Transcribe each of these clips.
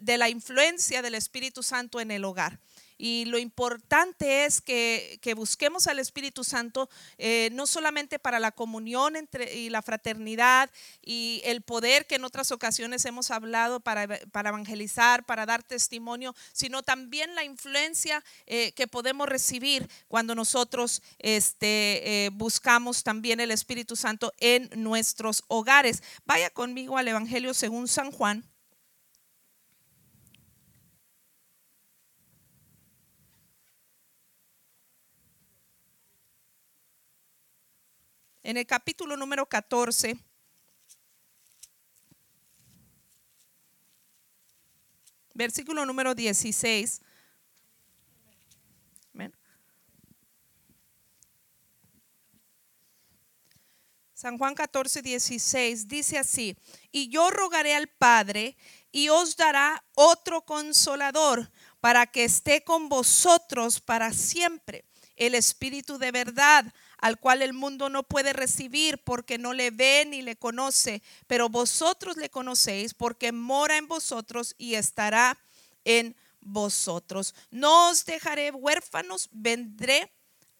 de la influencia del Espíritu Santo en el hogar. Y lo importante es que, busquemos al Espíritu Santo eh, no solamente para la comunión entre, y la fraternidad y el poder que en otras ocasiones hemos hablado para, evangelizar, para dar testimonio, sino también la influencia eh, que podemos recibir cuando nosotros este, eh, buscamos también el Espíritu Santo en nuestros hogares. Vaya conmigo al Evangelio según San Juan. En el capítulo número 14. Versículo número 16. San Juan 14, 16 dice así, y yo rogaré al Padre y os dará otro consolador para que esté con vosotros para siempre, el Espíritu de verdad al cual el mundo no puede recibir porque no le ve ni le conoce, pero vosotros le conocéis porque mora en vosotros y estará en vosotros. No os dejaré huérfanos, vendré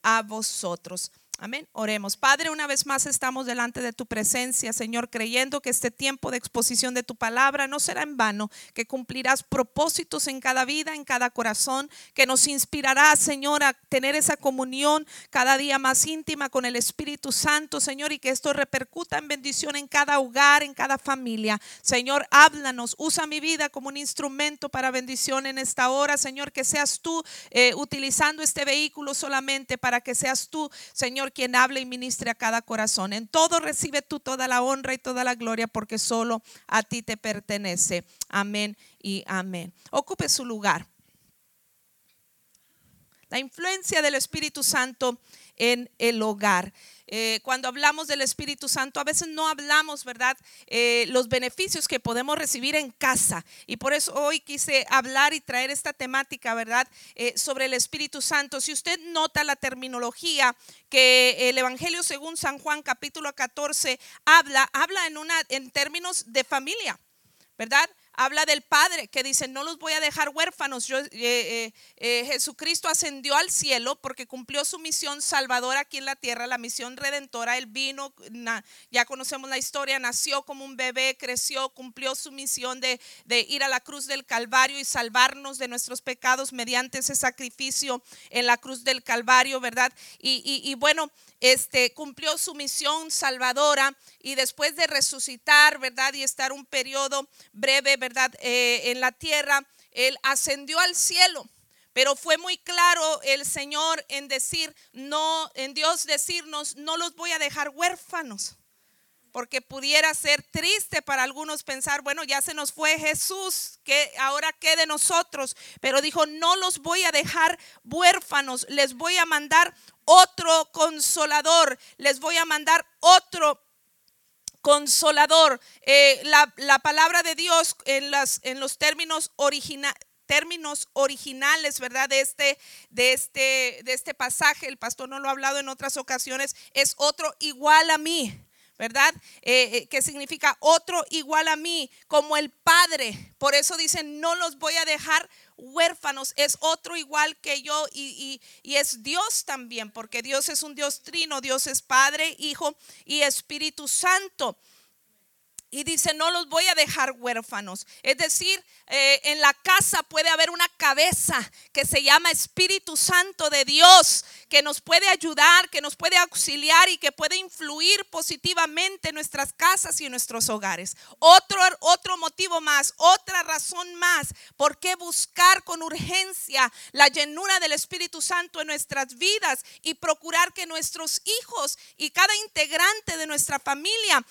a vosotros. Amén. Oremos. Padre, una vez más estamos delante de tu presencia, Señor, creyendo que este tiempo de exposición de tu palabra no será en vano, que cumplirás propósitos en cada vida, en cada corazón, que nos inspirará, Señor, a tener esa comunión cada día más íntima con el Espíritu Santo, Señor, y que esto repercuta en bendición en cada hogar, en cada familia. Señor, háblanos, usa mi vida como un instrumento para bendición en esta hora, Señor, que seas tú eh, utilizando este vehículo solamente para que seas tú, Señor quien hable y ministre a cada corazón. En todo recibe tú toda la honra y toda la gloria porque solo a ti te pertenece. Amén y amén. Ocupe su lugar. La influencia del Espíritu Santo en el hogar. Eh, cuando hablamos del Espíritu Santo, a veces no hablamos, ¿verdad? Eh, los beneficios que podemos recibir en casa. Y por eso hoy quise hablar y traer esta temática, ¿verdad? Eh, sobre el Espíritu Santo. Si usted nota la terminología que el Evangelio según San Juan capítulo 14 habla, habla en, una, en términos de familia, ¿verdad? Habla del Padre que dice, no los voy a dejar huérfanos. Yo, eh, eh, eh, Jesucristo ascendió al cielo porque cumplió su misión salvadora aquí en la tierra, la misión redentora. Él vino, ya conocemos la historia, nació como un bebé, creció, cumplió su misión de, ir a la cruz del Calvario y salvarnos de nuestros pecados mediante ese sacrificio en la cruz del Calvario, ¿verdad? y bueno, este, cumplió su misión salvadora y después de resucitar, ¿verdad? Y estar un periodo breve, ¿verdad? Eh, en la tierra, él ascendió al cielo. Pero fue muy claro el Señor en decir, no, en Dios decirnos, no los voy a dejar huérfanos porque pudiera ser triste para algunos pensar, bueno, ya se nos fue Jesús, que ahora quede de nosotros, pero dijo, no los voy a dejar huérfanos, les voy a mandar otro consolador, les voy a mandar otro consolador. Eh, la, palabra de Dios en, las, en los términos términos originales, ¿verdad? De este, de este, de este pasaje, el pastor no lo ha hablado en otras ocasiones, es otro igual a mí. ¿verdad? Eh, eh, que significa otro igual a mí, como el Padre. Por eso dicen, no los voy a dejar huérfanos, es otro igual que yo y, y, es Dios también, porque Dios es un Dios trino, Dios es Padre, Hijo y Espíritu Santo. Y dice, no los voy a dejar huérfanos. Es decir, eh, en la casa puede haber una cabeza que se llama Espíritu Santo de Dios, que nos puede ayudar, que nos puede auxiliar y que puede influir positivamente en nuestras casas y en nuestros hogares. Otro, otro motivo más, otra razón más, por qué buscar con urgencia la llenura del Espíritu Santo en nuestras vidas y procurar que nuestros hijos y cada integrante de nuestra familia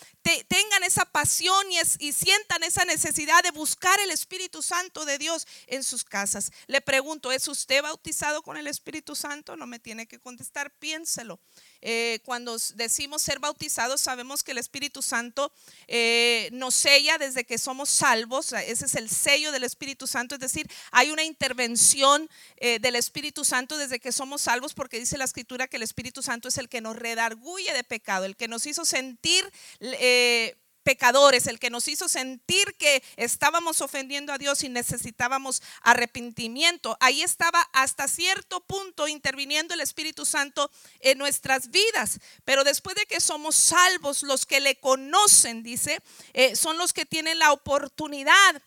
tengan esa pasión y, y sientan esa necesidad de buscar el Espíritu Santo de Dios en sus casas. Le pregunto, ¿es usted bautizado con el Espíritu Santo? No me tiene que contestar, piénselo. Eh, cuando decimos ser bautizados, sabemos que el Espíritu Santo eh, nos sella desde que somos salvos. Ese es el sello del Espíritu Santo. Es decir, hay una intervención eh, del Espíritu Santo desde que somos salvos, porque dice la Escritura que el Espíritu Santo es el que nos redarguye de pecado, el que nos hizo sentir pecadores, el que nos hizo sentir que estábamos ofendiendo a Dios y necesitábamos arrepentimiento. Ahí estaba hasta cierto punto interviniendo el Espíritu Santo en nuestras vidas. Pero después de que somos salvos, los que le conocen, dice, eh, son los que tienen la oportunidad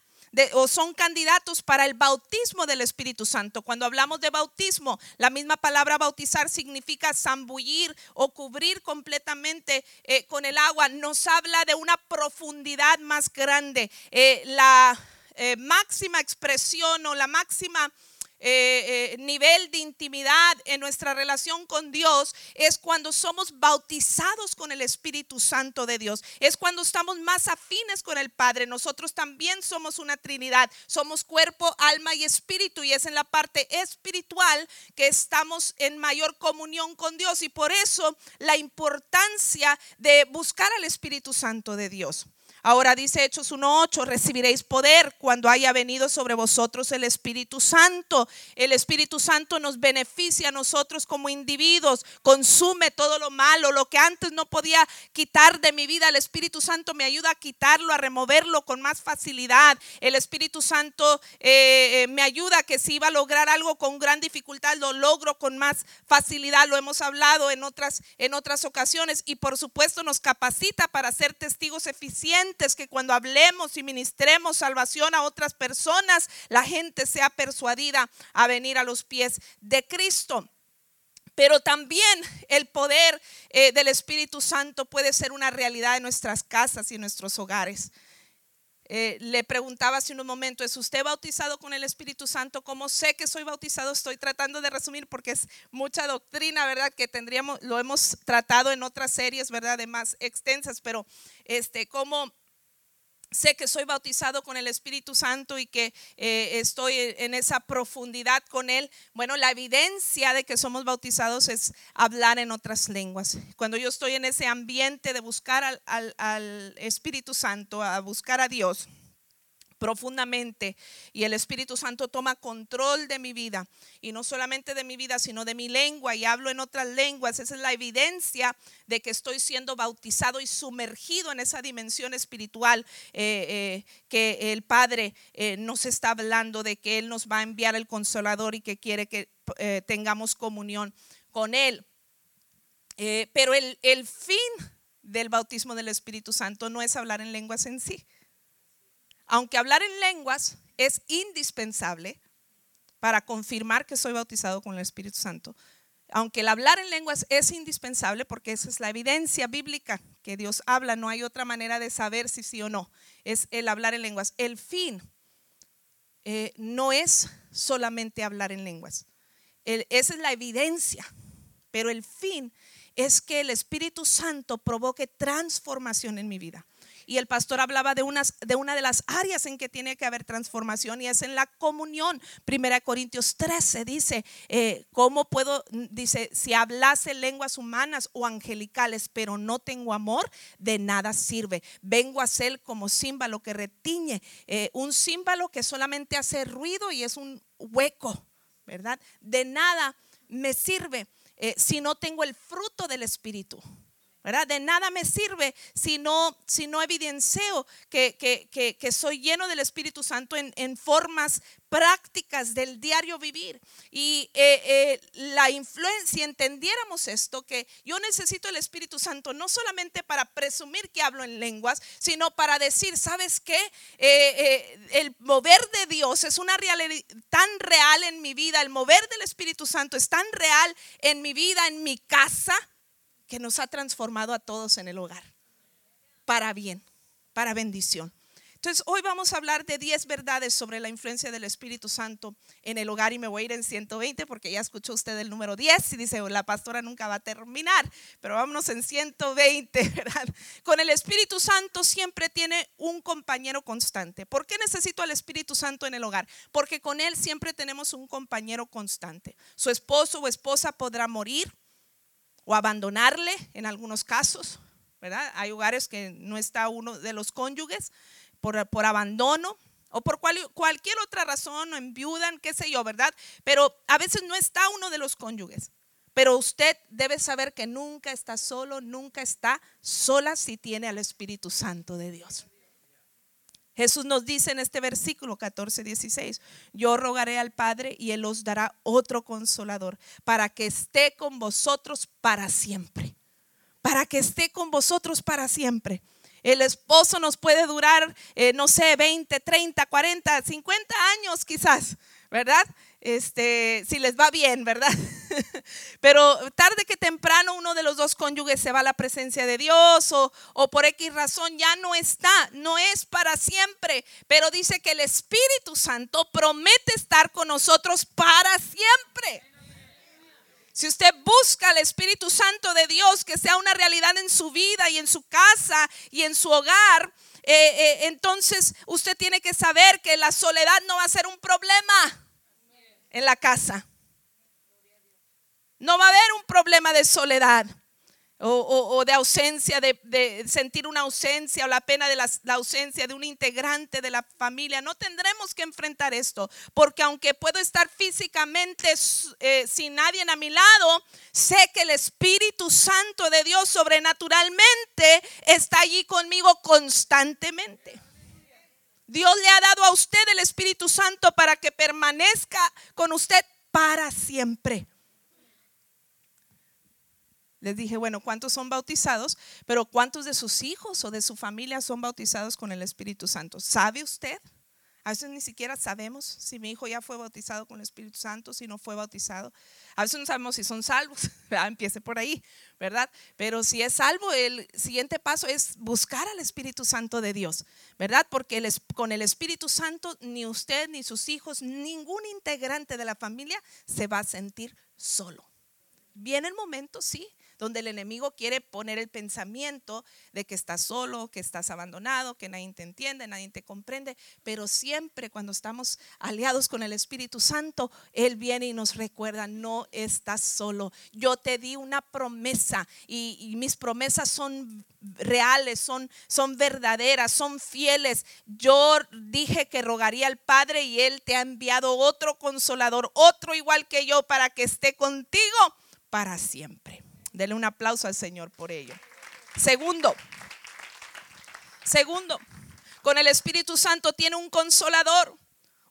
o son candidatos para el bautismo del Espíritu Santo. Cuando hablamos de bautismo, la misma palabra bautizar significa zambullir o cubrir completamente eh, con el agua. Nos habla de una profundidad más grande. Eh, la eh, máxima expresión o la máxima eh, eh, nivel de intimidad en nuestra relación con Dios es cuando somos bautizados con el Espíritu Santo de Dios. Es cuando estamos más afines con el Padre. Nosotros también somos una Trinidad. Somos cuerpo, alma y espíritu. Y es en la parte espiritual que estamos en mayor comunión con Dios. Y por eso la importancia de buscar al Espíritu Santo de Dios. Ahora dice Hechos 1.8, recibiréis poder cuando haya venido sobre vosotros el Espíritu Santo. El Espíritu Santo nos beneficia a nosotros como individuos, consume todo lo malo, lo que antes no podía quitar de mi vida. El Espíritu Santo me ayuda a quitarlo, a removerlo con más facilidad. El Espíritu Santo eh, eh, me ayuda que si iba a lograr algo con gran dificultad, lo logro con más facilidad. Lo hemos hablado en otras, en otras ocasiones y por supuesto nos capacita para ser testigos eficientes que cuando hablemos y ministremos salvación a otras personas, la gente sea persuadida a venir a los pies de Cristo. Pero también el poder eh, del Espíritu Santo puede ser una realidad en nuestras casas y en nuestros hogares. Eh, le preguntaba hace un momento, ¿es usted bautizado con el Espíritu Santo? ¿Cómo sé que soy bautizado? Estoy tratando de resumir porque es mucha doctrina, ¿verdad? Que tendríamos, lo hemos tratado en otras series, ¿verdad? De más extensas, pero este, ¿cómo sé que soy bautizado con el Espíritu Santo y que eh, estoy en esa profundidad con Él. Bueno, la evidencia de que somos bautizados es hablar en otras lenguas. Cuando yo estoy en ese ambiente de buscar al, al Espíritu Santo, a buscar a Dios, profundamente y el Espíritu Santo toma control de mi vida y no solamente de mi vida, sino de mi lengua y hablo en otras lenguas. Esa es la evidencia de que estoy siendo bautizado y sumergido en esa dimensión espiritual eh, eh, que el Padre eh, nos está hablando de que Él nos va a enviar el consolador y que quiere que tengamos comunión con Él. pero el, el fin del bautismo del Espíritu Santo no es hablar en lenguas en sí aunque hablar en lenguas es indispensable para confirmar que soy bautizado con el Espíritu Santo, aunque el hablar en lenguas es indispensable porque esa es la evidencia bíblica que Dios habla, no hay otra manera de saber si sí o no, es el hablar en lenguas. El fin eh, no es solamente hablar en lenguas, esa es la evidencia, pero el fin es que el Espíritu Santo provoque transformación en mi vida y el pastor hablaba de, unas, de una de las áreas en que tiene que haber transformación y es en la comunión. Primera Corintios 13 dice, eh, ¿cómo puedo, dice, si hablase lenguas humanas o angelicales, pero no tengo amor, de nada sirve. Vengo a ser como címbalo que retiñe, eh, un címbalo que solamente hace ruido y es un hueco, ¿verdad? De nada me sirve eh, si no tengo el fruto del Espíritu. De nada me sirve si no, si no evidencio que, que, soy lleno del Espíritu Santo en, formas prácticas del diario vivir. Y eh, eh, la influencia, si entendiéramos esto, que yo necesito el Espíritu Santo no solamente para presumir que hablo en lenguas, sino para decir, ¿sabes qué? Eh, el mover de Dios es una realidad tan real en mi vida, el mover del Espíritu Santo es tan real en mi vida, en mi casa que nos ha transformado a todos en el hogar, para bien, para bendición. Entonces, hoy vamos a hablar de 10 verdades sobre la influencia del Espíritu Santo en el hogar y me voy a ir en 120 porque ya escuchó usted el número 10 y dice, la pastora nunca va a terminar, pero vámonos en 120, ¿verdad? Con el Espíritu Santo siempre tiene un compañero constante. ¿Por qué necesito al Espíritu Santo en el hogar? Porque con él siempre tenemos un compañero constante. Su esposo o esposa podrá morir, o abandonarle en algunos casos, ¿verdad? Hay hogares que no está uno de los cónyuges por, por abandono o por cualquier otra razón, o enviudan, qué sé yo, ¿verdad? Pero a veces no está uno de los cónyuges. Pero usted debe saber que nunca está solo, nunca está sola si tiene al Espíritu Santo de Dios. Jesús nos dice en este versículo 14, 16, yo rogaré al Padre y Él os dará otro consolador para que esté con vosotros para siempre. Para que esté con vosotros para siempre. El esposo nos puede durar, eh, no sé, 20, 30, 40, 50 años quizás, ¿verdad? Este, si les va bien, ¿verdad? Pero tarde que temprano uno de los dos cónyuges se va a la presencia de Dios o, por X razón ya no está, no es para siempre, pero dice que el Espíritu Santo promete estar con nosotros para siempre. Si usted busca al Espíritu Santo de Dios, que sea una realidad en su vida y en su casa y en su hogar, eh, eh, entonces usted tiene que saber que la soledad no va a ser un problema en la casa. No va a haber un problema de soledad o, de ausencia, de, sentir una ausencia o la pena de la, ausencia de un integrante de la familia. No tendremos que enfrentar esto, porque aunque puedo estar físicamente eh, sin nadie a mi lado, sé que el Espíritu Santo de Dios sobrenaturalmente está allí conmigo constantemente. Dios le ha dado a usted el Espíritu Santo para que permanezca con usted para siempre. Les dije, bueno, ¿cuántos son bautizados? Pero ¿cuántos de sus hijos o de su familia son bautizados con el Espíritu Santo? ¿Sabe usted? A veces ni siquiera sabemos si mi hijo ya fue bautizado con el Espíritu Santo, si no fue bautizado. A veces no sabemos si son salvos. Empiece por ahí, ¿verdad? Pero si es salvo, el siguiente paso es buscar al Espíritu Santo de Dios, ¿verdad? Porque con el Espíritu Santo ni usted, ni sus hijos, ningún integrante de la familia se va a sentir solo. Viene el momento, sí, donde el enemigo quiere poner el pensamiento de que estás solo, que estás abandonado, que nadie te entiende, nadie te comprende, pero siempre cuando estamos aliados con el Espíritu Santo, Él viene y nos recuerda, no estás solo. Yo te di una promesa y, mis promesas son reales, son, son verdaderas, son fieles. Yo dije que rogaría al Padre y Él te ha enviado otro consolador, otro igual que yo, para que esté contigo para siempre. Dele un aplauso al Señor por ello. Segundo, segundo, con el Espíritu Santo tiene un consolador.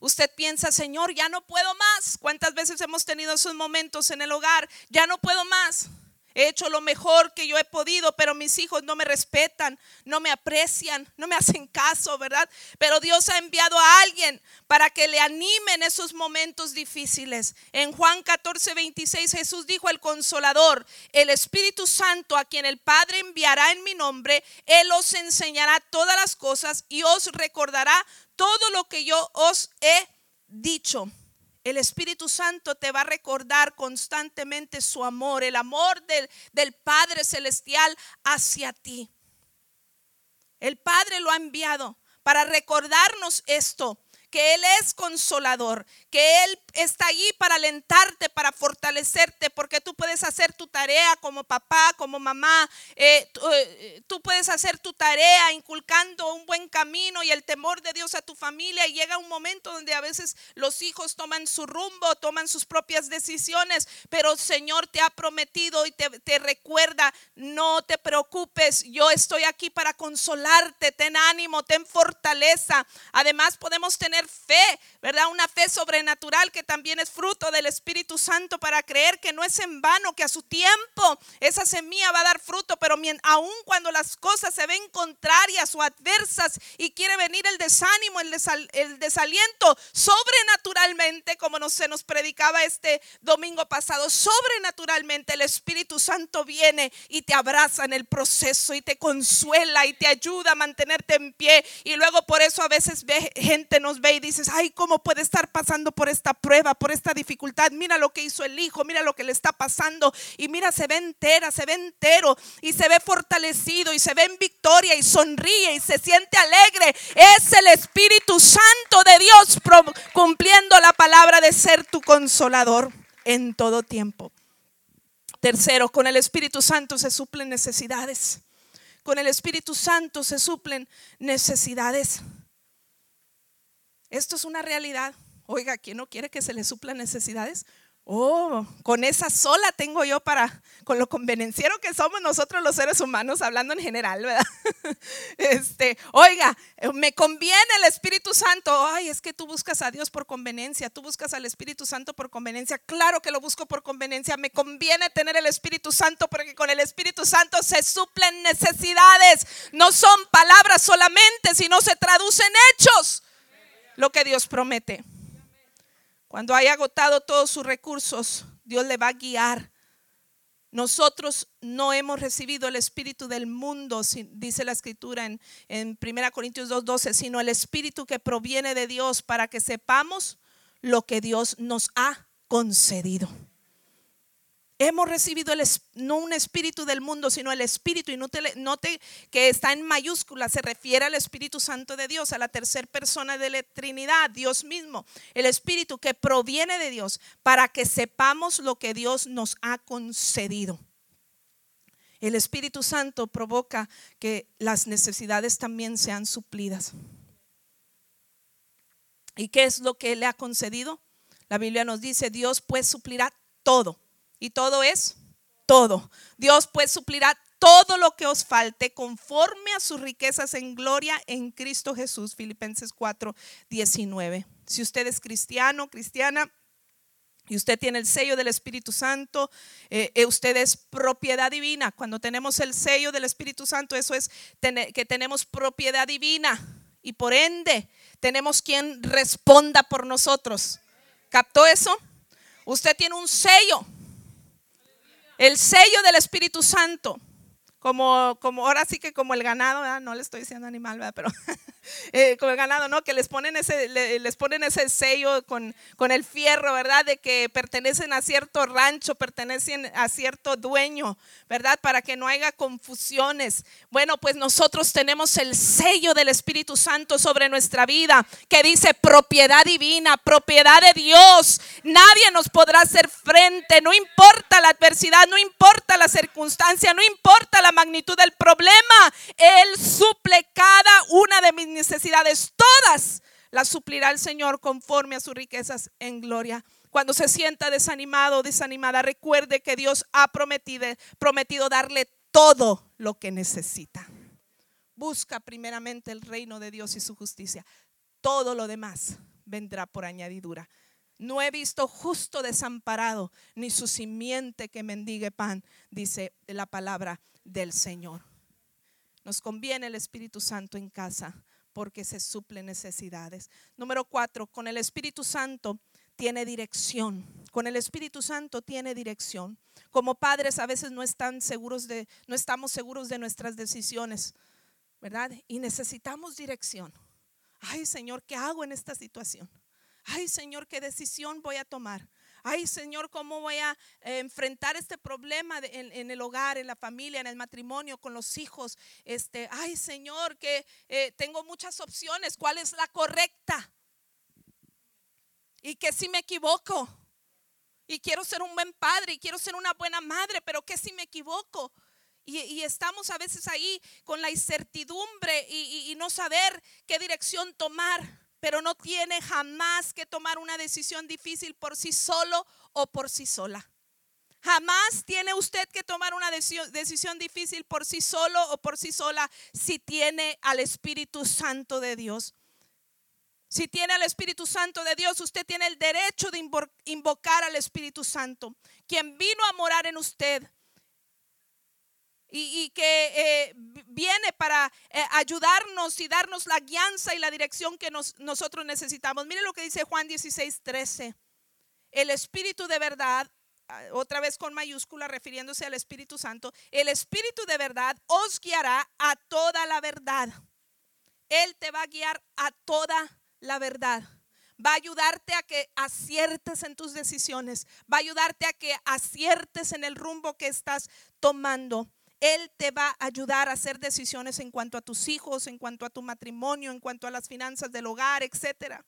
Usted piensa, Señor, ya no puedo más. ¿Cuántas veces hemos tenido esos momentos en el hogar? Ya no puedo más. He hecho lo mejor que yo he podido, pero mis hijos no me respetan, no me aprecian, no me hacen caso, ¿verdad? Pero Dios ha enviado a alguien para que le anime en esos momentos difíciles. En Juan 14, 26 Jesús dijo el consolador, el Espíritu Santo a quien el Padre enviará en mi nombre, Él os enseñará todas las cosas y os recordará todo lo que yo os he dicho. El Espíritu Santo te va a recordar constantemente su amor, el amor del, Padre Celestial hacia ti. El Padre lo ha enviado para recordarnos esto que Él es consolador, que Él está allí para alentarte, para fortalecerte, porque tú puedes hacer tu tarea como papá, como mamá, eh, eh, tú, puedes hacer tu tarea inculcando un buen camino y el temor de Dios a tu familia y llega un momento donde a veces los hijos toman su rumbo, toman sus propias decisiones, pero el Señor te ha prometido y te, te recuerda, no te preocupes, yo estoy aquí para consolarte, ten ánimo, ten fortaleza. Además podemos tener fe, ¿verdad? Una fe sobrenatural que también es fruto del Espíritu Santo para creer que no es en vano, que a su tiempo esa semilla va a dar fruto, pero aún cuando las cosas se ven contrarias o adversas y quiere venir el desánimo, el, el desaliento, sobrenaturalmente, como nos, se nos predicaba este domingo pasado, sobrenaturalmente el Espíritu Santo viene y te abraza en el proceso y te consuela y te ayuda a mantenerte en pie. Y luego por eso a veces ve, gente nos ve y dices, ay, ¿cómo puede estar pasando por esta prueba, por esta dificultad? Mira lo que hizo el hijo, mira lo que le está pasando. Y mira, se ve entera, se ve entero y se ve fortalecido y se ve en victoria y sonríe y se siente alegre. Es el Espíritu Santo de Dios cumpliendo la palabra de ser tu consolador en todo tiempo. Tercero, con el Espíritu Santo se suplen necesidades. Con el Espíritu Santo se suplen necesidades. Esto es una realidad. Oiga, ¿quién no quiere que se le suplan necesidades? Oh, con esa sola tengo yo para, con lo convenenciero que somos nosotros los seres humanos, hablando en general, ¿verdad? Este, oiga, me conviene el Espíritu Santo. Ay, es que tú buscas a Dios por conveniencia, tú buscas al Espíritu Santo por conveniencia. Claro que lo busco por conveniencia. Me conviene tener el Espíritu Santo porque con el Espíritu Santo se suplen necesidades. No son palabras solamente, sino se traducen hechos. Lo que Dios promete. Cuando haya agotado todos sus recursos, Dios le va a guiar. Nosotros no hemos recibido el espíritu del mundo, dice la escritura en, en 1 Corintios 2.12, sino el espíritu que proviene de Dios para que sepamos lo que Dios nos ha concedido. Hemos recibido el, no un espíritu del mundo, sino el espíritu. Y note, note, que está en mayúscula, se refiere al Espíritu Santo de Dios, a la tercera persona de la Trinidad, Dios mismo. El espíritu que proviene de Dios para que sepamos lo que Dios nos ha concedido. El Espíritu Santo provoca que las necesidades también sean suplidas. ¿Y qué es lo que le ha concedido? La Biblia nos dice, Dios pues suplirá todo y todo es todo. Dios pues suplirá todo lo que os falte conforme a sus riquezas en gloria en Cristo Jesús. Filipenses 4, 19. Si usted es cristiano, cristiana, y usted tiene el sello del Espíritu Santo, eh, eh, usted es propiedad divina. Cuando tenemos el sello del Espíritu Santo, eso es que tenemos propiedad divina y por ende tenemos quien responda por nosotros. ¿Captó eso? Usted tiene un sello el sello del Espíritu Santo, como, como ahora sí que como el ganado, no le estoy diciendo animal, pero Eh, con el ganado, ¿no? Que les ponen ese, les ponen ese sello con, con el fierro, ¿verdad? De que pertenecen a cierto rancho, pertenecen a cierto dueño, ¿verdad? Para que no haya confusiones. Bueno, pues nosotros tenemos el sello del Espíritu Santo sobre nuestra vida, que dice propiedad divina, propiedad de Dios. Nadie nos podrá hacer frente, no importa la adversidad, no importa la circunstancia, no importa la magnitud del problema. Él suple cada una de mis necesidades, todas las suplirá el Señor conforme a sus riquezas en gloria. Cuando se sienta desanimado o desanimada, recuerde que Dios ha prometido, prometido darle todo lo que necesita. Busca primeramente el reino de Dios y su justicia. Todo lo demás vendrá por añadidura. No he visto justo desamparado, ni su simiente que mendigue pan, dice la palabra del Señor. Nos conviene el Espíritu Santo en casa porque se suplen necesidades. Número cuatro, con el Espíritu Santo tiene dirección. Con el Espíritu Santo tiene dirección. Como padres a veces no están seguros de, no estamos seguros de nuestras decisiones, ¿verdad? Y necesitamos dirección. Ay, Señor, ¿qué hago en esta situación? Ay, Señor, ¿qué decisión voy a tomar? Ay Señor, ¿cómo voy a eh, enfrentar este problema en, el hogar, en la familia, en el matrimonio, con los hijos? Este, ay Señor, que eh, tengo muchas opciones, ¿cuál es la correcta? Y que si me equivoco, y quiero ser un buen padre, y quiero ser una buena madre, pero que si me equivoco. Y, estamos a veces ahí con la incertidumbre y no saber qué dirección tomar pero no tiene jamás que tomar una decisión difícil por sí solo o por sí sola. Jamás tiene usted que tomar una decisión difícil por sí solo o por sí sola si tiene al Espíritu Santo de Dios. Si tiene al Espíritu Santo de Dios, usted tiene el derecho de invocar al Espíritu Santo, quien vino a morar en usted, y, que eh, viene para eh, ayudarnos y darnos la guianza y la dirección que nosotros necesitamos. Mire lo que dice Juan 16, 13. El Espíritu de verdad, ah, otra vez con mayúscula refiriéndose al Espíritu Santo, el Espíritu de verdad os guiará a toda la verdad. Él te va a guiar a toda la verdad va a ayudarte a que aciertes en tus decisiones, va a ayudarte a que aciertes en el rumbo que estás tomando. Él te va a ayudar a hacer decisiones en cuanto a tus hijos, en cuanto a tu matrimonio, en cuanto a las finanzas del hogar, etcétera.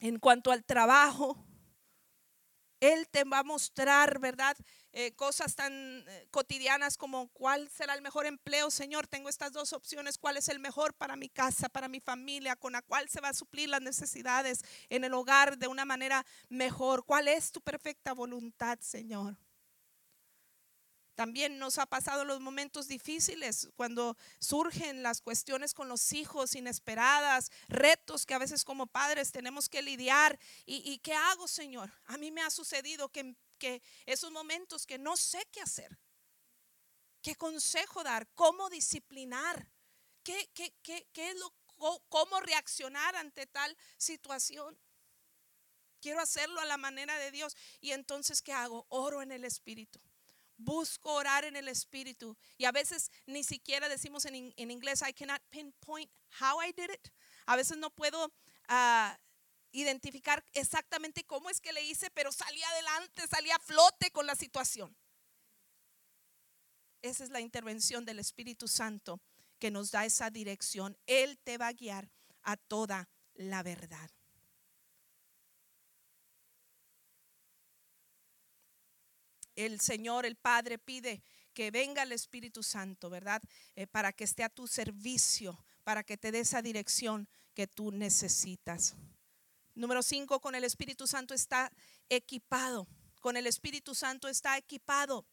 En cuanto al trabajo. Él te va a mostrar, ¿verdad? Eh, cosas tan eh, cotidianas como cuál será el mejor empleo, Señor. Tengo estas dos opciones. ¿Cuál es el mejor para mi casa, para mi familia? ¿Con la cual se va a suplir las necesidades en el hogar de una manera mejor? ¿Cuál es tu perfecta voluntad, Señor? También nos ha pasado los momentos difíciles cuando surgen las cuestiones con los hijos inesperadas, retos que a veces como padres tenemos que lidiar. ¿Y, qué hago, Señor? A mí me ha sucedido que, esos momentos que no sé qué hacer, qué consejo dar, cómo disciplinar, qué, qué, qué, cómo reaccionar ante tal situación. Quiero hacerlo a la manera de Dios. Y entonces, ¿qué hago? Oro en el Espíritu busco orar en el Espíritu. Y a veces ni siquiera decimos en, inglés, I cannot pinpoint how I did it. A veces no puedo ah, identificar exactamente cómo es que le hice, pero salí adelante, salí a flote con la situación. Esa es la intervención del Espíritu Santo que nos da esa dirección. Él te va a guiar a toda la verdad. El Señor, el Padre, pide que venga el Espíritu Santo, ¿verdad? Eh, para que esté a tu servicio, para que te dé esa dirección que tú necesitas. Número cinco, con el Espíritu Santo está equipado. Con el Espíritu Santo está equipado.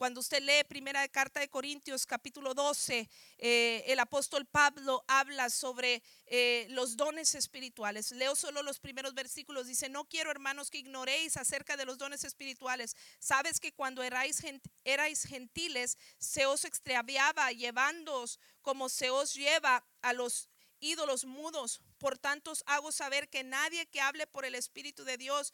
Cuando usted lee primera carta de Corintios capítulo 12, eh, el apóstol Pablo habla sobre eh, los dones espirituales. Leo solo los primeros versículos. Dice, no quiero hermanos que ignoréis acerca de los dones espirituales. Sabes que cuando erais, erais gentiles, se os extraviaba llevándoos como se os lleva a los ídolos mudos. Por tanto, os hago saber que nadie que hable por el Espíritu de Dios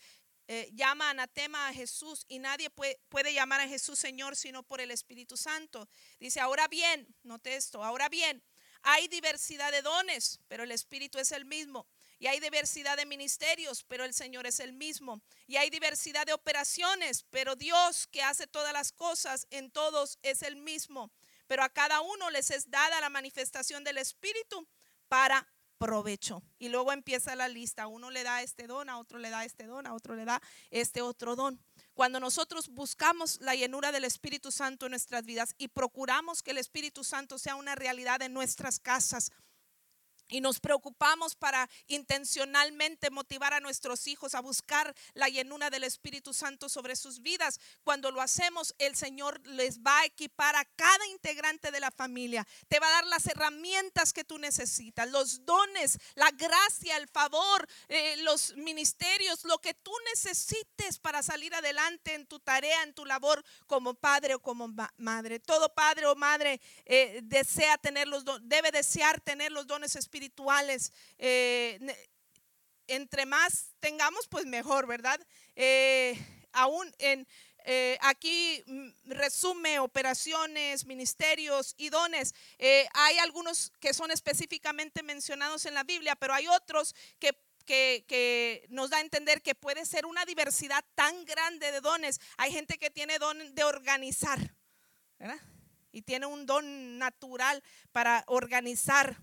eh, llama anatema a Jesús y nadie puede, puede, llamar a Jesús Señor sino por el Espíritu Santo. Dice, ahora bien, note esto, ahora bien, hay diversidad de dones, pero el Espíritu es el mismo. Y hay diversidad de ministerios, pero el Señor es el mismo. Y hay diversidad de operaciones, pero Dios que hace todas las cosas en todos es el mismo. Pero a cada uno les es dada la manifestación del Espíritu para provecho. Y luego empieza la lista. Uno le da este don, a otro le da este don, a otro le da este otro don. Cuando nosotros buscamos la llenura del Espíritu Santo en nuestras vidas y procuramos que el Espíritu Santo sea una realidad en nuestras casas, y nos preocupamos para intencionalmente motivar a nuestros hijos a buscar la llenura del Espíritu Santo sobre sus vidas. Cuando lo hacemos, el Señor les va a equipar a cada integrante de la familia. Te va a dar las herramientas que tú necesitas, los dones, la gracia, el favor, eh, los ministerios, lo que tú necesites para salir adelante en tu tarea, en tu labor como padre o como madre. Todo padre o madre eh, desea tener los debe desear tener los dones espirituales espirituales. Eh, entre más tengamos, pues mejor, ¿verdad? Eh, aún en eh, aquí mm, resume operaciones, ministerios y dones. hay algunos que son específicamente mencionados en la Biblia, pero hay otros que, que, nos da a entender que puede ser una diversidad tan grande de dones. Hay gente que tiene don de organizar, ¿verdad? Y tiene un don natural para organizar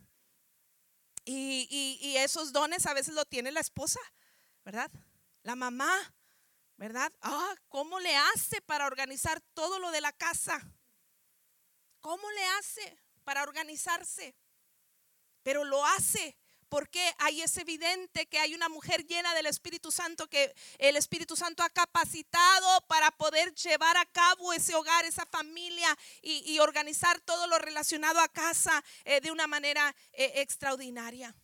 y, esos dones a veces lo tiene la esposa, ¿verdad? La mamá, ¿verdad? Ah, ¿cómo le hace para organizar todo lo de la casa? ¿Cómo le hace para organizarse? Pero lo hace porque ahí es evidente que hay una mujer llena del Espíritu Santo que el Espíritu Santo ha capacitado para poder llevar a cabo ese hogar, esa familia y, organizar todo lo relacionado a casa eh, de una manera eh, extraordinaria.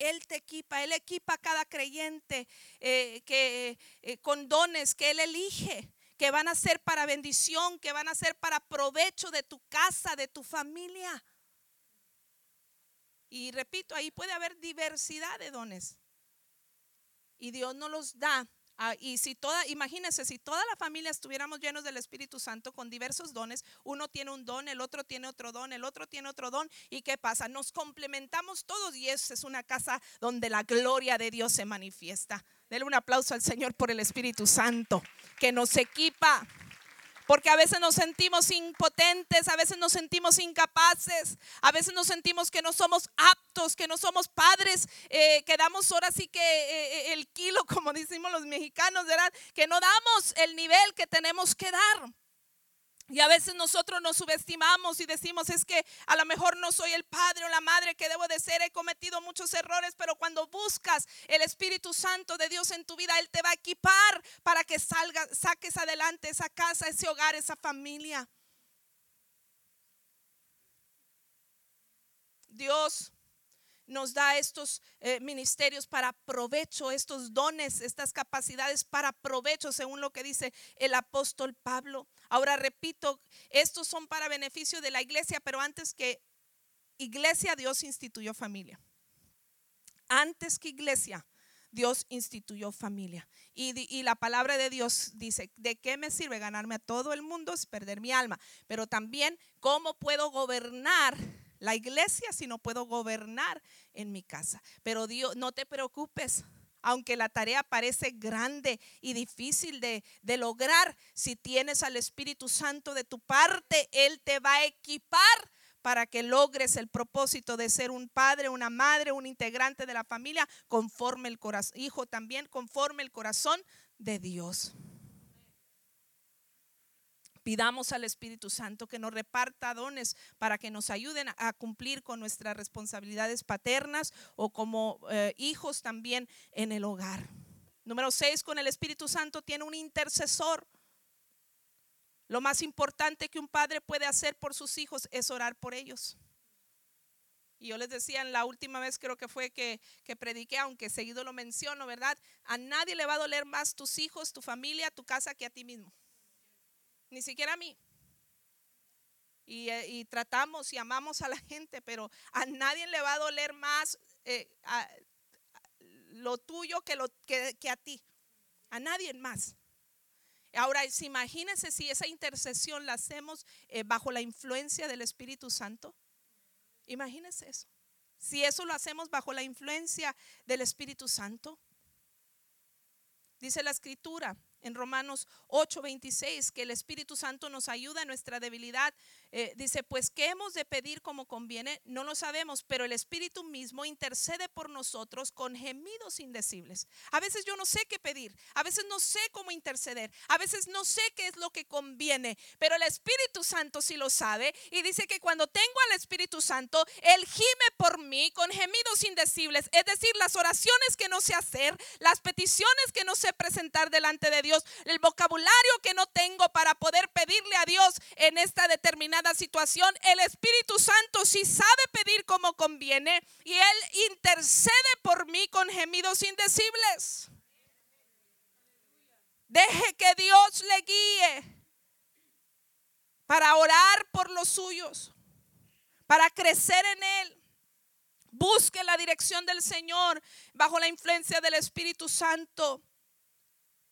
Él te equipa, Él equipa a cada creyente eh, que, con dones que Él elige, que van a ser para bendición, que van a ser para provecho de tu casa, de tu familia. Y repito, ahí puede haber diversidad de dones. Y Dios no los da. Ah, y si toda, imagínense, si toda la familia estuviéramos llenos del Espíritu Santo con diversos dones, uno tiene un don, el otro tiene otro don, el otro tiene otro don, ¿y qué pasa? Nos complementamos todos y eso es una casa donde la gloria de Dios se manifiesta. Denle un aplauso al Señor por el Espíritu Santo que nos equipa Porque a veces nos sentimos impotentes, a veces nos sentimos incapaces, a veces nos sentimos que no somos aptos, que no somos padres, eh, que damos ahora sí que eh, el kilo, como decimos los mexicanos, ¿verdad? Que no damos el nivel que tenemos que dar. Y a veces nosotros nos subestimamos y decimos, es que a lo mejor no soy el padre o la madre que debo de ser, he cometido muchos errores, pero cuando buscas el Espíritu Santo de Dios en tu vida, Él te va a equipar para que salga, saques adelante esa casa, ese hogar, esa familia. Dios nos da estos eh, ministerios para provecho, estos dones, estas capacidades para provecho, según lo que dice el apóstol Pablo. Ahora repito, estos son para beneficio de la iglesia, pero antes que iglesia, Dios instituyó familia. Antes que iglesia, Dios instituyó familia. Y, y, la palabra de Dios dice, ¿de qué me sirve ganarme a todo el mundo? Es perder mi alma. Pero también, ¿cómo puedo gobernar la iglesia si no puedo gobernar en mi casa. Pero Dios, no te preocupes. Aunque la tarea parece grande y difícil de, de lograr, si tienes al Espíritu Santo de tu parte, Él te va a equipar para que logres el propósito de ser un padre, una madre, un integrante de la familia, conforme el corazón, hijo también, conforme el corazón de Dios. Pidamos al Espíritu Santo que nos reparta dones para que nos ayuden a cumplir con nuestras responsabilidades paternas o como eh, hijos también en el hogar. Número seis, con el Espíritu Santo tiene un intercesor. Lo más importante que un padre puede hacer por sus hijos es orar por ellos. Y yo les decía en la última vez, creo que fue que, que, prediqué, aunque seguido lo menciono, ¿verdad? A nadie le va a doler más tus hijos, tu familia, tu casa que a ti mismo ni siquiera a mí. Eh, y, tratamos y amamos a la gente, pero a nadie le va a doler más eh, lo tuyo que, a ti. A nadie más. Ahora, imagínense si esa intercesión la hacemos eh, bajo la influencia del Espíritu Santo. Imagínense eso. Si eso lo hacemos bajo la influencia del Espíritu Santo. Dice la escritura, en Romanos 8:26, que el Espíritu Santo nos ayuda en nuestra debilidad. Eh, dice, pues, ¿qué hemos de pedir como conviene? No lo sabemos, pero el Espíritu mismo intercede por nosotros con gemidos indecibles. A veces yo no sé qué pedir, a veces no sé cómo interceder, a veces no sé qué es lo que conviene, pero el Espíritu Santo sí lo sabe y dice que cuando tengo al Espíritu Santo, Él gime por mí con gemidos indecibles, es decir, las oraciones que no sé hacer, las peticiones que no sé presentar delante de Dios, el vocabulario que no tengo para poder pedirle a Dios en esta determinada situación. El Espíritu Santo sí sabe pedir como conviene y Él intercede por mí con gemidos indecibles. Deje que Dios le guíe para orar por los suyos, para crecer en Él. Busque la dirección del Señor bajo la influencia del Espíritu Santo.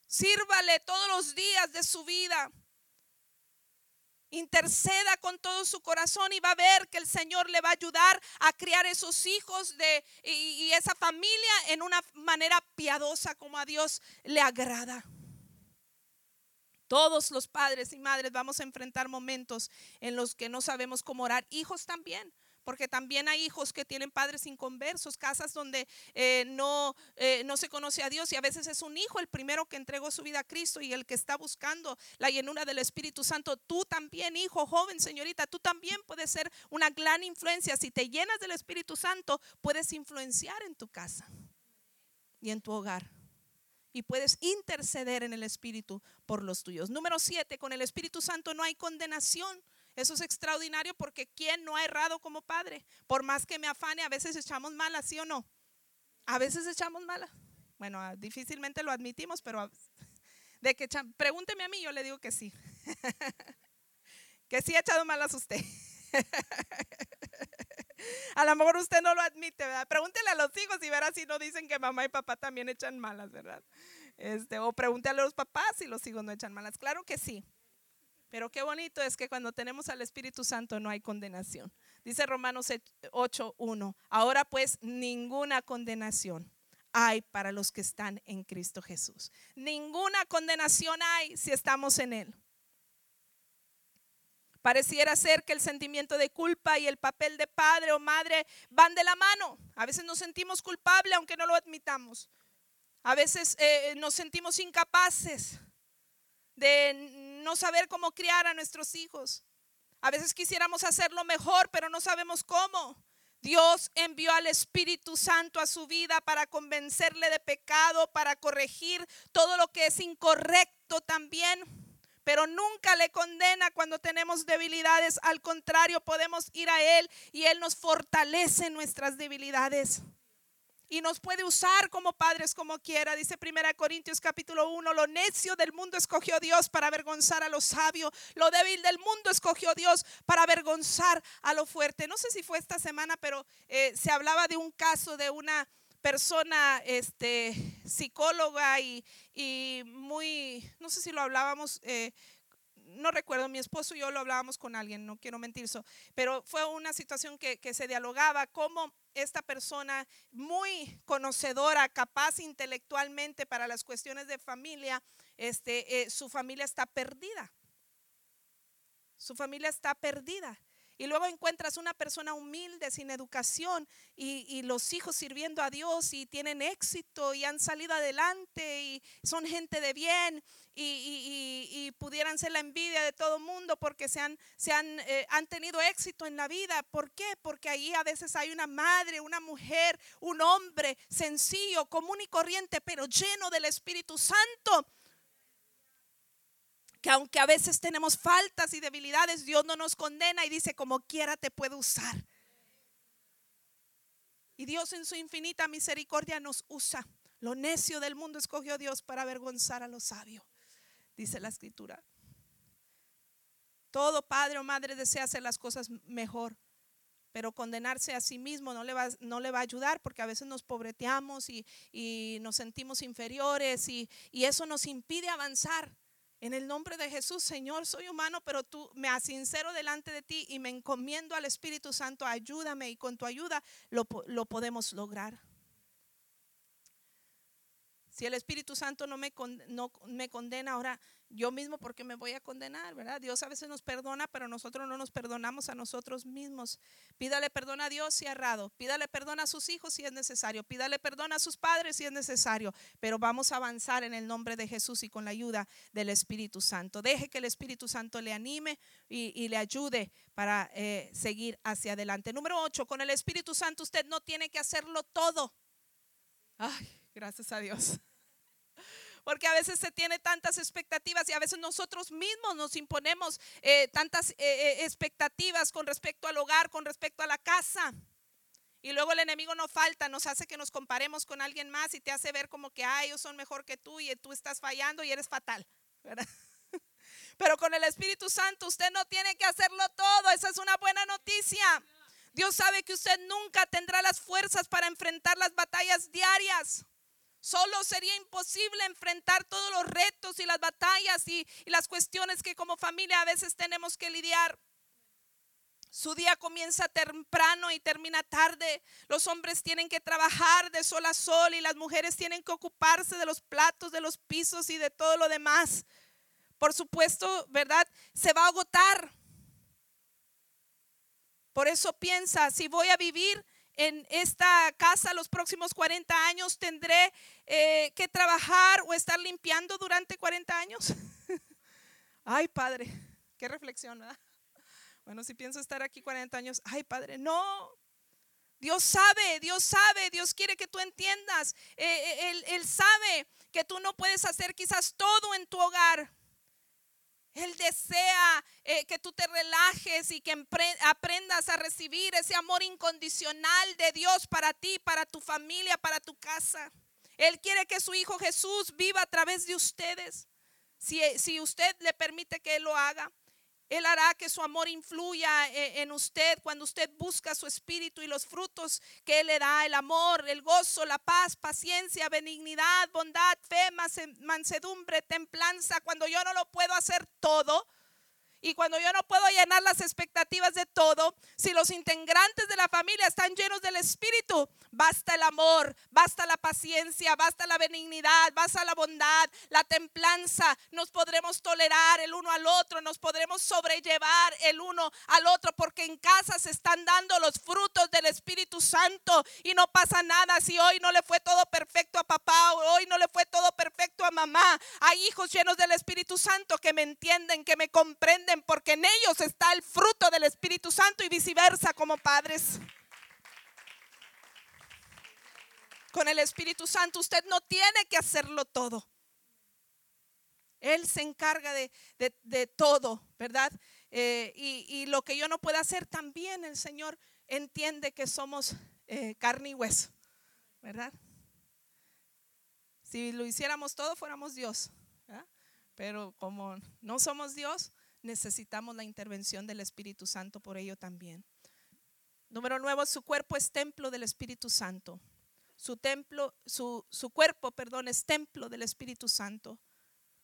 Sírvale todos los días de su vida. Interceda con todo su corazón y va a ver que el Señor le va a ayudar a criar esos hijos de, y, y esa familia en una manera piadosa como a Dios le agrada. Todos los padres y madres vamos a enfrentar momentos en los que no sabemos cómo orar. Hijos también porque también hay hijos que tienen padres inconversos, casas donde eh, no, eh, no se conoce a Dios y a veces es un hijo el primero que entregó su vida a Cristo y el que está buscando la llenura del Espíritu Santo. Tú también, hijo, joven, señorita, tú también puedes ser una gran influencia. Si te llenas del Espíritu Santo, puedes influenciar en tu casa y en tu hogar y puedes interceder en el Espíritu por los tuyos. Número siete, con el Espíritu Santo no hay condenación. Eso es extraordinario porque ¿quién no ha errado como padre? Por más que me afane, a veces echamos mala, ¿sí o no? A veces echamos mala. Bueno, ah, difícilmente lo admitimos, pero de que pregúnteme a mí, yo le digo que sí. que sí ha echado malas usted. a lo mejor usted no lo admite, ¿verdad? Pregúntele a los hijos y verá si no dicen que mamá y papá también echan malas, ¿verdad? Este, o pregúntele a los papás si los hijos no echan malas. Claro que sí. Pero qué bonito es que cuando tenemos al Espíritu Santo no hay condenación. Dice Romanos 8:1. Ahora pues ninguna condenación hay para los que están en Cristo Jesús. Ninguna condenación hay si estamos en Él. Pareciera ser que el sentimiento de culpa y el papel de padre o madre van de la mano. A veces nos sentimos culpables aunque no lo admitamos. A veces eh, nos sentimos incapaces de no saber cómo criar a nuestros hijos. A veces quisiéramos hacerlo mejor, pero no sabemos cómo. Dios envió al Espíritu Santo a su vida para convencerle de pecado, para corregir todo lo que es incorrecto también pero nunca le condena cuando tenemos debilidades. Al contrario, podemos ir a Él y Él nos fortalece nuestras debilidades. Y nos puede usar como padres como quiera. Dice 1 Corintios capítulo 1, lo necio del mundo escogió Dios para avergonzar a lo sabio. Lo débil del mundo escogió Dios para avergonzar a lo fuerte. No sé si fue esta semana, pero eh, se hablaba de un caso de una persona este, psicóloga y, muy, no sé si lo hablábamos, eh, no recuerdo, mi esposo y yo lo hablábamos con alguien, no quiero mentir, eso, pero fue una situación que, se dialogaba, cómo esta persona muy conocedora, capaz intelectualmente para las cuestiones de familia, este, eh, su familia está perdida. Su familia está perdida. Y luego encuentras una persona humilde, sin educación, y, los hijos sirviendo a Dios y tienen éxito y han salido adelante y son gente de bien y, pudieran ser la envidia de todo mundo porque se, han, se han, eh, han tenido éxito en la vida. ¿Por qué? Porque ahí a veces hay una madre, una mujer, un hombre sencillo, común y corriente, pero lleno del Espíritu Santo que aunque a veces tenemos faltas y debilidades, Dios no nos condena y dice, como quiera te puedo usar. Y Dios en su infinita misericordia nos usa. Lo necio del mundo escogió Dios para avergonzar a lo sabio, dice la escritura. Todo padre o madre desea hacer las cosas mejor, pero condenarse a sí mismo no le va, a ayudar porque a veces nos pobreteamos y, nos sentimos inferiores y eso nos impide avanzar. En el nombre de Jesús, Señor, soy humano, pero tú me sincero delante de ti y me encomiendo al Espíritu Santo. Ayúdame y con tu ayuda lo, lo podemos lograr. Si el Espíritu Santo no me, no me condena, ahora yo mismo, porque me voy a condenar? ¿Verdad? Dios a veces nos perdona, pero nosotros no nos perdonamos a nosotros mismos. Pídale perdón a Dios si ha errado. Pídale perdón a sus hijos si es necesario. Pídale perdón a sus padres si es necesario. Pero vamos a avanzar en el nombre de Jesús y con la ayuda del Espíritu Santo. Deje que el Espíritu Santo le anime y, le ayude para eh, seguir hacia adelante. Número 8, con el Espíritu Santo usted no tiene que hacerlo todo. Ay, gracias a Dios. Porque a veces se tiene tantas expectativas y a veces nosotros mismos nos imponemos eh, tantas eh, eh, expectativas con respecto al hogar, con respecto a la casa. Y luego el enemigo no falta, nos hace que nos comparemos con alguien más y te hace ver como que ah, ellos son mejor que tú y tú estás fallando y eres fatal. Pero con el Espíritu Santo usted no tiene que hacerlo todo. Esa es una buena noticia. Dios sabe que usted nunca tendrá las fuerzas para enfrentar las batallas diarias. Solo sería imposible enfrentar todos los retos y las batallas y, las cuestiones que como familia a veces tenemos que lidiar. Su día comienza temprano y termina tarde. Los hombres tienen que trabajar de sol a sol y las mujeres tienen que ocuparse de los platos, de los pisos y de todo lo demás. Por supuesto, ¿verdad? Se va a agotar. Por eso piensa, si voy a vivir en esta casa los próximos 40 años, tendré eh, que trabajar o estar limpiando durante 40 años. ay, Padre, qué reflexión. Bueno, si pienso estar aquí 40 años, ay, Padre, no. Dios sabe, Dios sabe, Dios quiere que tú entiendas. Eh, eh, él, él sabe que tú no puedes hacer quizás todo en tu hogar él desea eh, que tú te relajes y que aprendas a recibir ese amor incondicional de Dios para ti, para tu familia, para tu casa. Él quiere que su Hijo Jesús viva a través de ustedes. Si, si usted le permite que Él lo haga. Él hará que su amor influya eh, en usted cuando usted busca su espíritu y los frutos que Él le da, el amor, el gozo, la paz, paciencia, benignidad, bondad, fe, mansedumbre, templanza. Cuando yo no lo puedo hacer todo Y cuando yo no puedo llenar las expectativas de todo, si los integrantes de la familia están llenos del Espíritu, basta el amor, basta la paciencia, basta la benignidad, basta la bondad, la templanza. Nos podremos tolerar el uno al otro, nos podremos sobrellevar el uno al otro, porque en casa se están dando los frutos del Espíritu Santo y no pasa nada si hoy no le fue todo perfecto a papá hoy no le fue todo perfecto a mamá. Hay hijos llenos del Espíritu Santo que me entienden, que me comprenden, porque en ellos está el fruto del Espíritu Santo y viceversa como padres. Con el Espíritu Santo usted no tiene que hacerlo todo. Él se encarga de, todo, ¿verdad? Eh, y, lo que yo no puedo hacer también, el Señor entiende que somos eh, carne y hueso, ¿verdad? Si lo hiciéramos todo, fuéramos Dios. Pero como no somos Dios, necesitamos la intervención del Espíritu Santo por ello también. Número nueve, su cuerpo es templo del Espíritu Santo. Su templo, su, cuerpo, perdón, es templo del Espíritu Santo.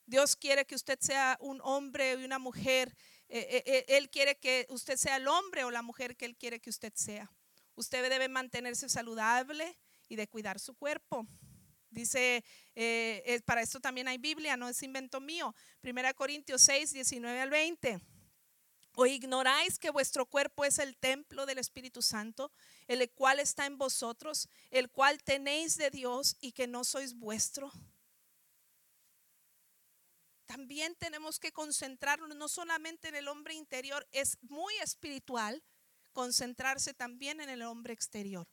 Dios quiere que usted sea un hombre y una mujer. Eh, eh, eh, él quiere que usted sea el hombre o la mujer que Él quiere que usted sea. Usted debe mantenerse saludable y de cuidar su cuerpo. Dice, eh, para esto también hay Biblia, no es invento mío. Primera Corintios 6, 19 al 20. ¿O ignoráis que vuestro cuerpo es el templo del Espíritu Santo, el cual está en vosotros, el cual tenéis de Dios y que no sois vuestro? También tenemos que concentrarnos no solamente en el hombre interior, es muy espiritual concentrarse también en el hombre exterior.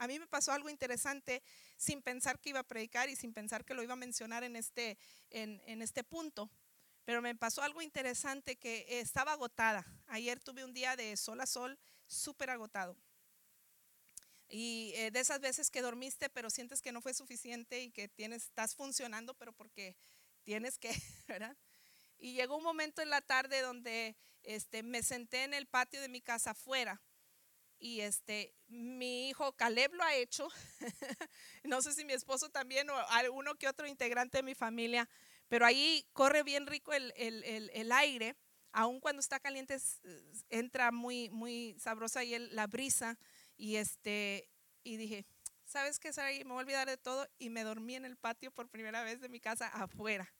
A mí me pasó algo interesante sin pensar que iba a predicar y sin pensar que lo iba a mencionar en este, en, este punto. Pero me pasó algo interesante que estaba agotada. Ayer tuve un día de sol a sol súper agotado. Y eh, de esas veces que dormiste pero sientes que no fue suficiente y que tienes, estás funcionando pero porque tienes que, ¿verdad? Y llegó un momento en la tarde donde este, me senté en el patio de mi casa afuera y este, mi hijo Caleb lo ha hecho. no sé si mi esposo también o alguno que otro integrante de mi familia, pero ahí corre bien rico el, el, el, aire. Aun cuando está caliente entra muy, muy sabrosa y la brisa. Y, este, y dije, ¿sabes qué, Sara? Me voy a olvidar de todo y me dormí en el patio por primera vez de mi casa afuera.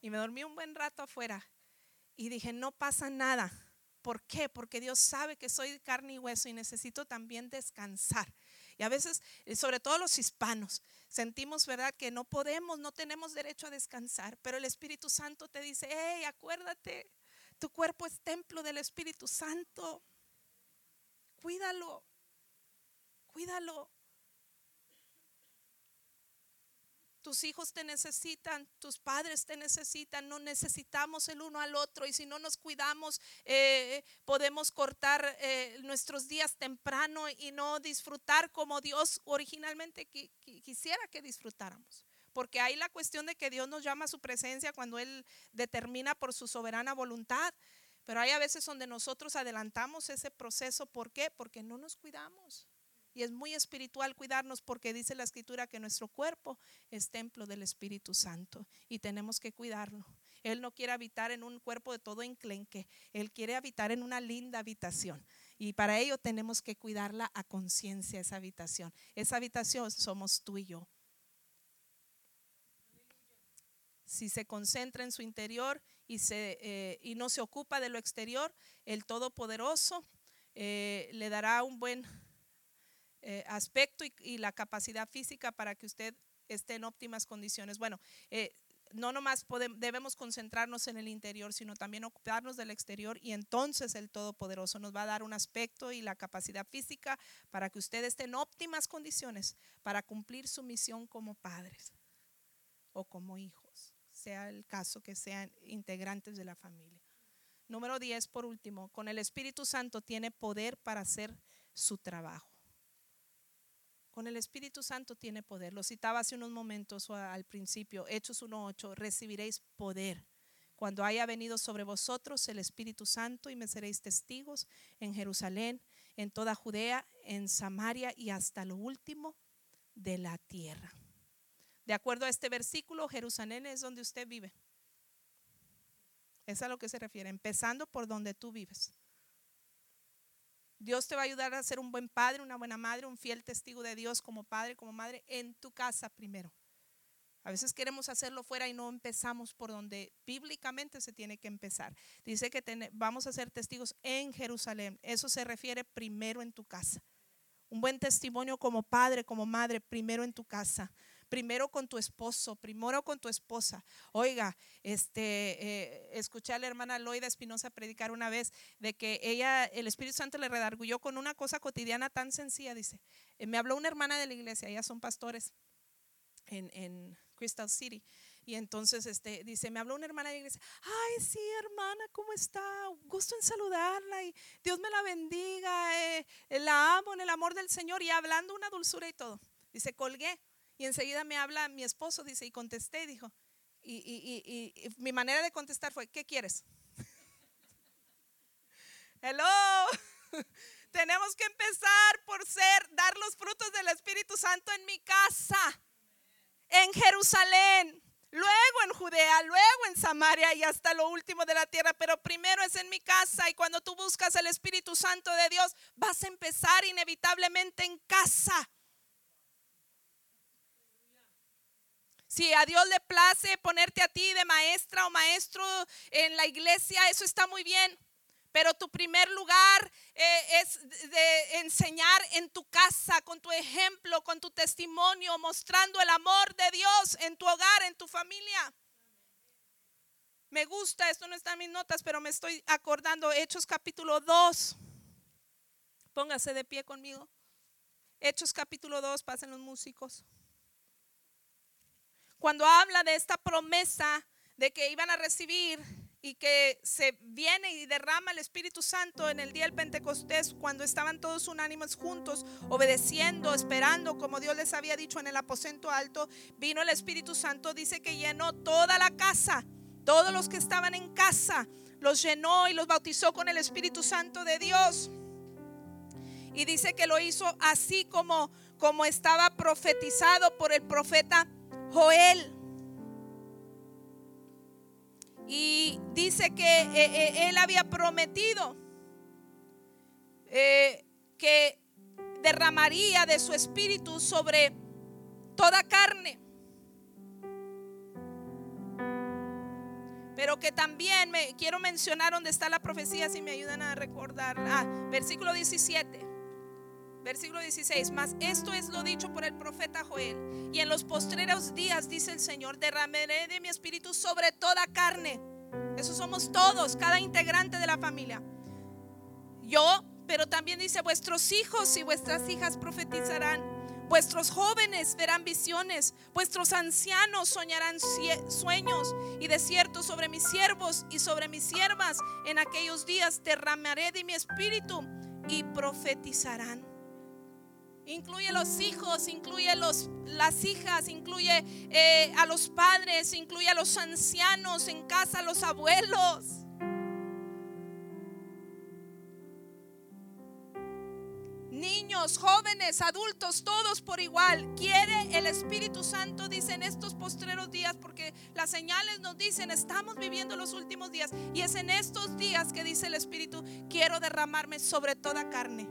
Y me dormí un buen rato afuera. Y dije, no pasa nada ¿Por qué? Porque Dios sabe que soy carne y hueso y necesito también descansar. Y a veces, eh, sobre todo los hispanos, sentimos, ¿verdad?, que no podemos, no tenemos derecho a descansar. Pero el Espíritu Santo te dice, hey, acuérdate, tu cuerpo es templo del Espíritu Santo. Cuídalo, cuídalo. Tus hijos te necesitan, tus padres te necesitan, no necesitamos el uno al otro y si no nos cuidamos eh, podemos cortar eh, nuestros días temprano y no disfrutar como Dios originalmente quisiera que disfrutáramos. Porque hay la cuestión de que Dios nos llama a su presencia cuando Él determina por su soberana voluntad. Pero hay a veces donde nosotros adelantamos ese proceso. ¿Por qué? Porque no nos cuidamos. Y es muy espiritual cuidarnos porque dice la escritura que nuestro cuerpo es templo del Espíritu Santo y tenemos que cuidarlo. Él no quiere habitar en un cuerpo de todo enclenque, Él quiere habitar en una linda habitación. Y para ello tenemos que cuidarla a conciencia, esa habitación. Esa habitación somos tú y yo. Si se concentra en su interior y, se, eh, y no se ocupa de lo exterior, el Todopoderoso eh, le dará un buen eh, aspecto y, la capacidad física para que usted esté en óptimas condiciones. Bueno, eh, no nomás podemos, debemos concentrarnos en el interior, sino también ocuparnos del exterior y entonces el Todopoderoso nos va a dar un aspecto y la capacidad física para que usted esté en óptimas condiciones para cumplir su misión como padres o como hijos, sea el caso que sean integrantes de la familia. Número 10, por último, con el Espíritu Santo tiene poder para hacer su trabajo. Con el Espíritu Santo tiene poder. Lo citaba hace unos momentos al principio, Hechos 1.8, recibiréis poder cuando haya venido sobre vosotros el Espíritu Santo y me seréis testigos en Jerusalén, en toda Judea, en Samaria y hasta lo último de la tierra. De acuerdo a este versículo, Jerusalén es donde usted vive. Es a lo que se refiere, empezando por donde tú vives. Dios te va a ayudar a ser un buen padre, una buena madre, un fiel testigo de Dios como padre, como madre, en tu casa primero. A veces queremos hacerlo fuera y no empezamos por donde bíblicamente se tiene que empezar. Dice que vamos a ser testigos en Jerusalén. Eso se refiere primero en tu casa. Un buen testimonio como padre, como madre, primero en tu casa primero con tu esposo, primero con tu esposa. Oiga, este, eh, escuché a la hermana Loida Espinosa predicar una vez de que ella, el Espíritu Santo le redargulló con una cosa cotidiana tan sencilla, dice. Eh, me habló una hermana de la iglesia, ellas son pastores en, en Crystal City. Y entonces este, dice, me habló una hermana de la iglesia, ay, sí, hermana, ¿cómo está? Gusto en saludarla y Dios me la bendiga, eh, la amo en el amor del Señor y hablando una dulzura y todo. Dice, colgué y enseguida me habla mi esposo, dice, y contesté, dijo, y, mi manera de contestar fue, ¿qué quieres? Hello. Tenemos que empezar por ser, dar los frutos del Espíritu Santo en mi casa en Jerusalén, luego en Judea, luego en Samaria y hasta lo último de la tierra, pero primero es en mi casa y cuando tú buscas el Espíritu Santo de Dios, vas a empezar inevitablemente en casa. Si a Dios le place ponerte a ti de maestra o maestro en la iglesia, eso está muy bien. Pero tu primer lugar eh, es de enseñar en tu casa, con tu ejemplo, con tu testimonio, mostrando el amor de Dios en tu hogar, en tu familia. Me gusta, esto no está en mis notas, pero me estoy acordando, Hechos capítulo 2. Póngase de pie conmigo. Hechos capítulo 2, pasen los músicos. Cuando habla de esta promesa de que iban a recibir y que se viene y derrama el Espíritu Santo en el día del Pentecostés, cuando estaban todos unánimes juntos, obedeciendo, esperando, como Dios les había dicho en el aposento alto, vino el Espíritu Santo, dice que llenó toda la casa, todos los que estaban en casa, los llenó y los bautizó con el Espíritu Santo de Dios. Y dice que lo hizo así como, como estaba profetizado por el profeta Joel. Y dice que eh, eh, él había prometido eh, que derramaría de su espíritu sobre toda carne. Pero que también me quiero mencionar donde está la profecía, si me ayudan a recordar. Ah, versículo 17. Versículo 16, más esto es lo dicho por el profeta Joel. Y en los postreros días, dice el Señor, derramaré de mi espíritu sobre toda carne. Eso somos todos, cada integrante de la familia. Yo, pero también dice, vuestros hijos y vuestras hijas profetizarán. Vuestros jóvenes verán visiones, vuestros ancianos soñarán sueños y desiertos sobre mis siervos y sobre mis siervas. En aquellos días derramaré de mi espíritu y profetizarán. Incluye los hijos, incluye los, las hijas, incluye eh, a los padres, incluye a los ancianos en casa, a los abuelos. Niños, jóvenes, adultos, todos por igual. Quiere el Espíritu Santo, dice en estos postreros días, porque las señales nos dicen, estamos viviendo los últimos días. Y es en estos días que dice el Espíritu, quiero derramarme sobre toda carne.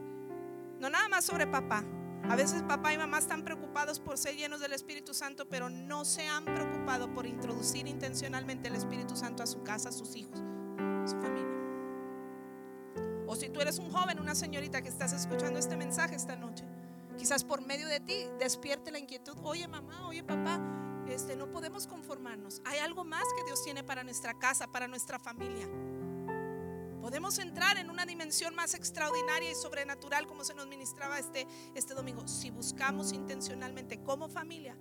No nada más sobre papá, a veces papá y mamá están preocupados por ser llenos del Espíritu Santo, pero no se han preocupado por introducir intencionalmente el Espíritu Santo a su casa, a sus hijos, a su familia. O si tú eres un joven, una señorita que estás escuchando este mensaje esta noche, quizás por medio de ti despierte la inquietud, oye mamá, oye papá, este, no podemos conformarnos. Hay algo más que Dios tiene para nuestra casa, para nuestra familia. Podemos entrar en una dimensión más extraordinaria y sobrenatural como se nos ministraba este, este domingo si buscamos intencionalmente como familia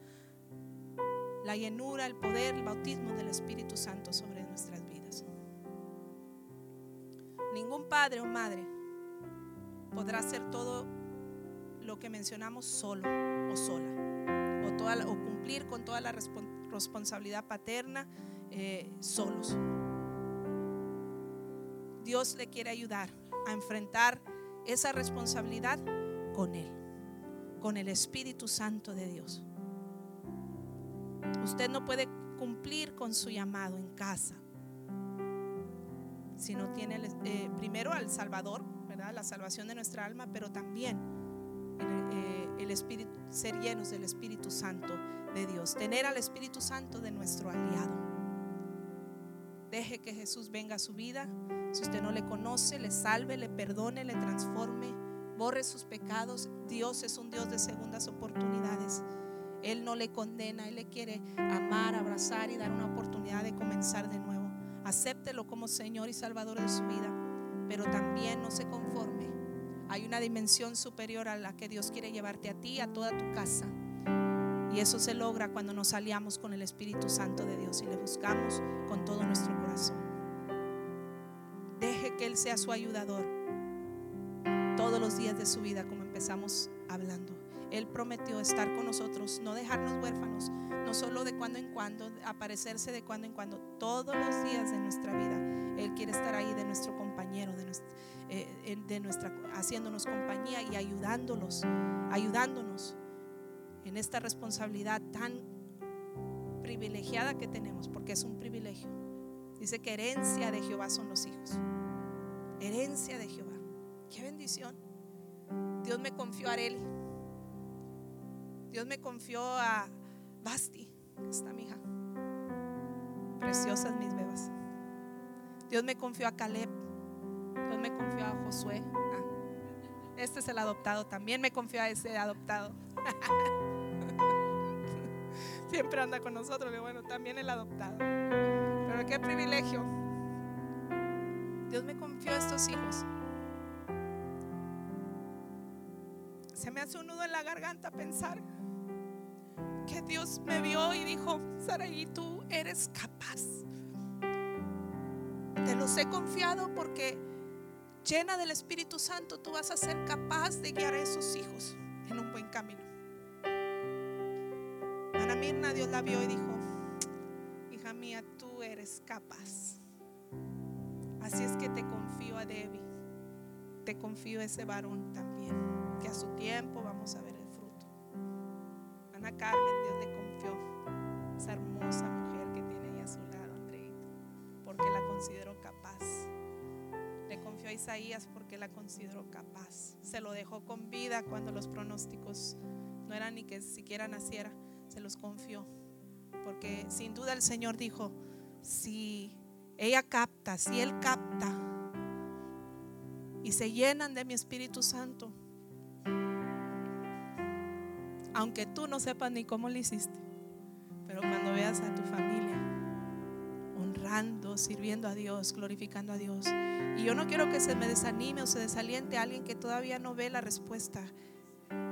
la llenura, el poder, el bautismo del Espíritu Santo sobre nuestras vidas. Ningún padre o madre podrá hacer todo lo que mencionamos solo o sola, o, cumplir con toda la responsabilidad paterna eh, solos. Dios le quiere ayudar a enfrentar esa responsabilidad con Él, con el Espíritu Santo de Dios. Usted no puede cumplir con su llamado en casa si no tiene eh, primero al Salvador. La salvación de nuestra alma, pero también eh, el Espíritu, ser llenos del Espíritu Santo de Dios, tener al Espíritu Santo de nuestro aliado. Deje que Jesús venga a su vida. Si usted no le conoce, le salve, le perdone, le transforme, borre sus pecados. Dios es un Dios de segundas oportunidades. Él no le condena, Él le quiere amar, abrazar y dar una oportunidad de comenzar de nuevo. Acéptelo como Señor y Salvador de su vida, pero también no se conforme. Hay una dimensión superior a la que Dios quiere llevarte a ti, a toda tu casa. Y eso se logra cuando nos aliamos con el Espíritu Santo de Dios y le buscamos con todo nuestro corazón. Sea su ayudador todos los días de su vida, como empezamos hablando. Él prometió estar con nosotros, no dejarnos huérfanos, no solo de cuando en cuando, aparecerse de cuando en cuando, todos los días de nuestra vida. Él quiere estar ahí de nuestro compañero, de eh, de nuestra haciéndonos compañía y ayudándolos, ayudándonos en esta responsabilidad tan privilegiada que tenemos, porque es un privilegio. Dice que herencia de Jehová son los hijos. Herencia de Jehová. Qué bendición. Dios me confió a Areli. Dios me confió a Basti, está mi hija. Preciosas mis bebas. Dios me confió a Caleb. Dios me confió a Josué. Ah, este es el adoptado. También me confió a ese adoptado. Siempre anda con nosotros. Bueno, también el adoptado. Pero qué privilegio. Dios me confió a estos hijos. Se me hace un nudo en la garganta pensar que Dios me vio y dijo, Saraí, tú eres capaz. Te los he confiado porque llena del Espíritu Santo tú vas a ser capaz de guiar a esos hijos en un buen camino. Ana Mirna Dios la vio y dijo, hija mía, tú eres capaz. Así es que te confío a Debbie, te confío a ese varón también, que a su tiempo vamos a ver a Carmen Dios le confió esa hermosa mujer que tiene ahí a su lado, Andreita, porque la consideró capaz. Le confió a Isaías porque la consideró capaz. Se lo dejó con vida cuando los pronósticos no eran ni que siquiera naciera. Se los confió. Porque sin duda el Señor dijo, si ella capta, si Él capta y se llenan de mi Espíritu Santo, aunque tú no sepas ni cómo lo hiciste. Pero cuando veas a tu familia honrando, sirviendo a Dios, glorificando a Dios. Y yo no quiero que se me desanime o se desaliente alguien que todavía no ve la respuesta.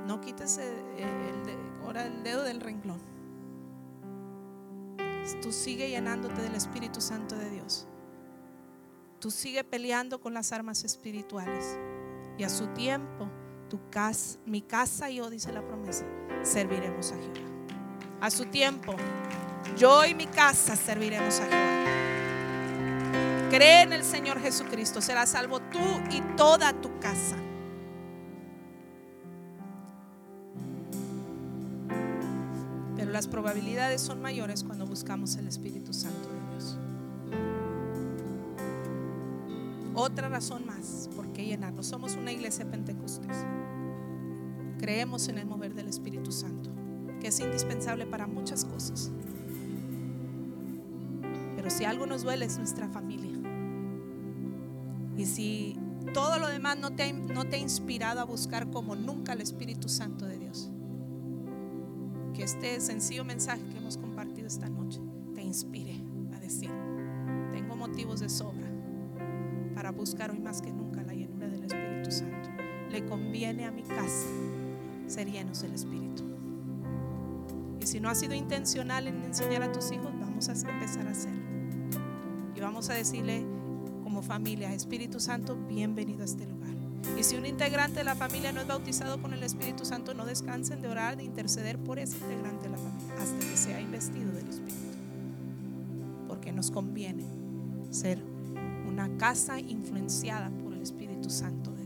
No quites el, ahora el dedo del renglón. Tú sigue llenándote del Espíritu Santo de Dios. Tú sigue peleando con las armas espirituales. Y a su tiempo, tu casa, mi casa y yo, dice la promesa, serviremos a Jehová. A su tiempo, yo y mi casa serviremos a Jehová. Cree en el Señor Jesucristo, será salvo tú y toda tu casa. Pero las probabilidades son mayores cuando buscamos el Espíritu Santo de Dios. Otra razón más por qué llenarnos. Somos una iglesia pentecostés creemos en el mover del Espíritu Santo, que es indispensable para muchas cosas. Pero si algo nos duele es nuestra familia. Y si todo lo demás no te, no te ha inspirado a buscar como nunca el Espíritu Santo de Dios, que este sencillo mensaje que hemos esta noche te inspire a decir, tengo motivos de sobra para buscar hoy más que nunca la llenura del Espíritu Santo. Le conviene a mi casa ser llenos del Espíritu. Y si no has sido intencional en enseñar a tus hijos, vamos a empezar a hacerlo. Y vamos a decirle como familia, Espíritu Santo, bienvenido a este lugar. Y si un integrante de la familia no es bautizado con el Espíritu Santo, no descansen de orar, de interceder por ese integrante de la familia hasta que sea investido del Espíritu. Porque nos conviene ser una casa influenciada por el Espíritu Santo de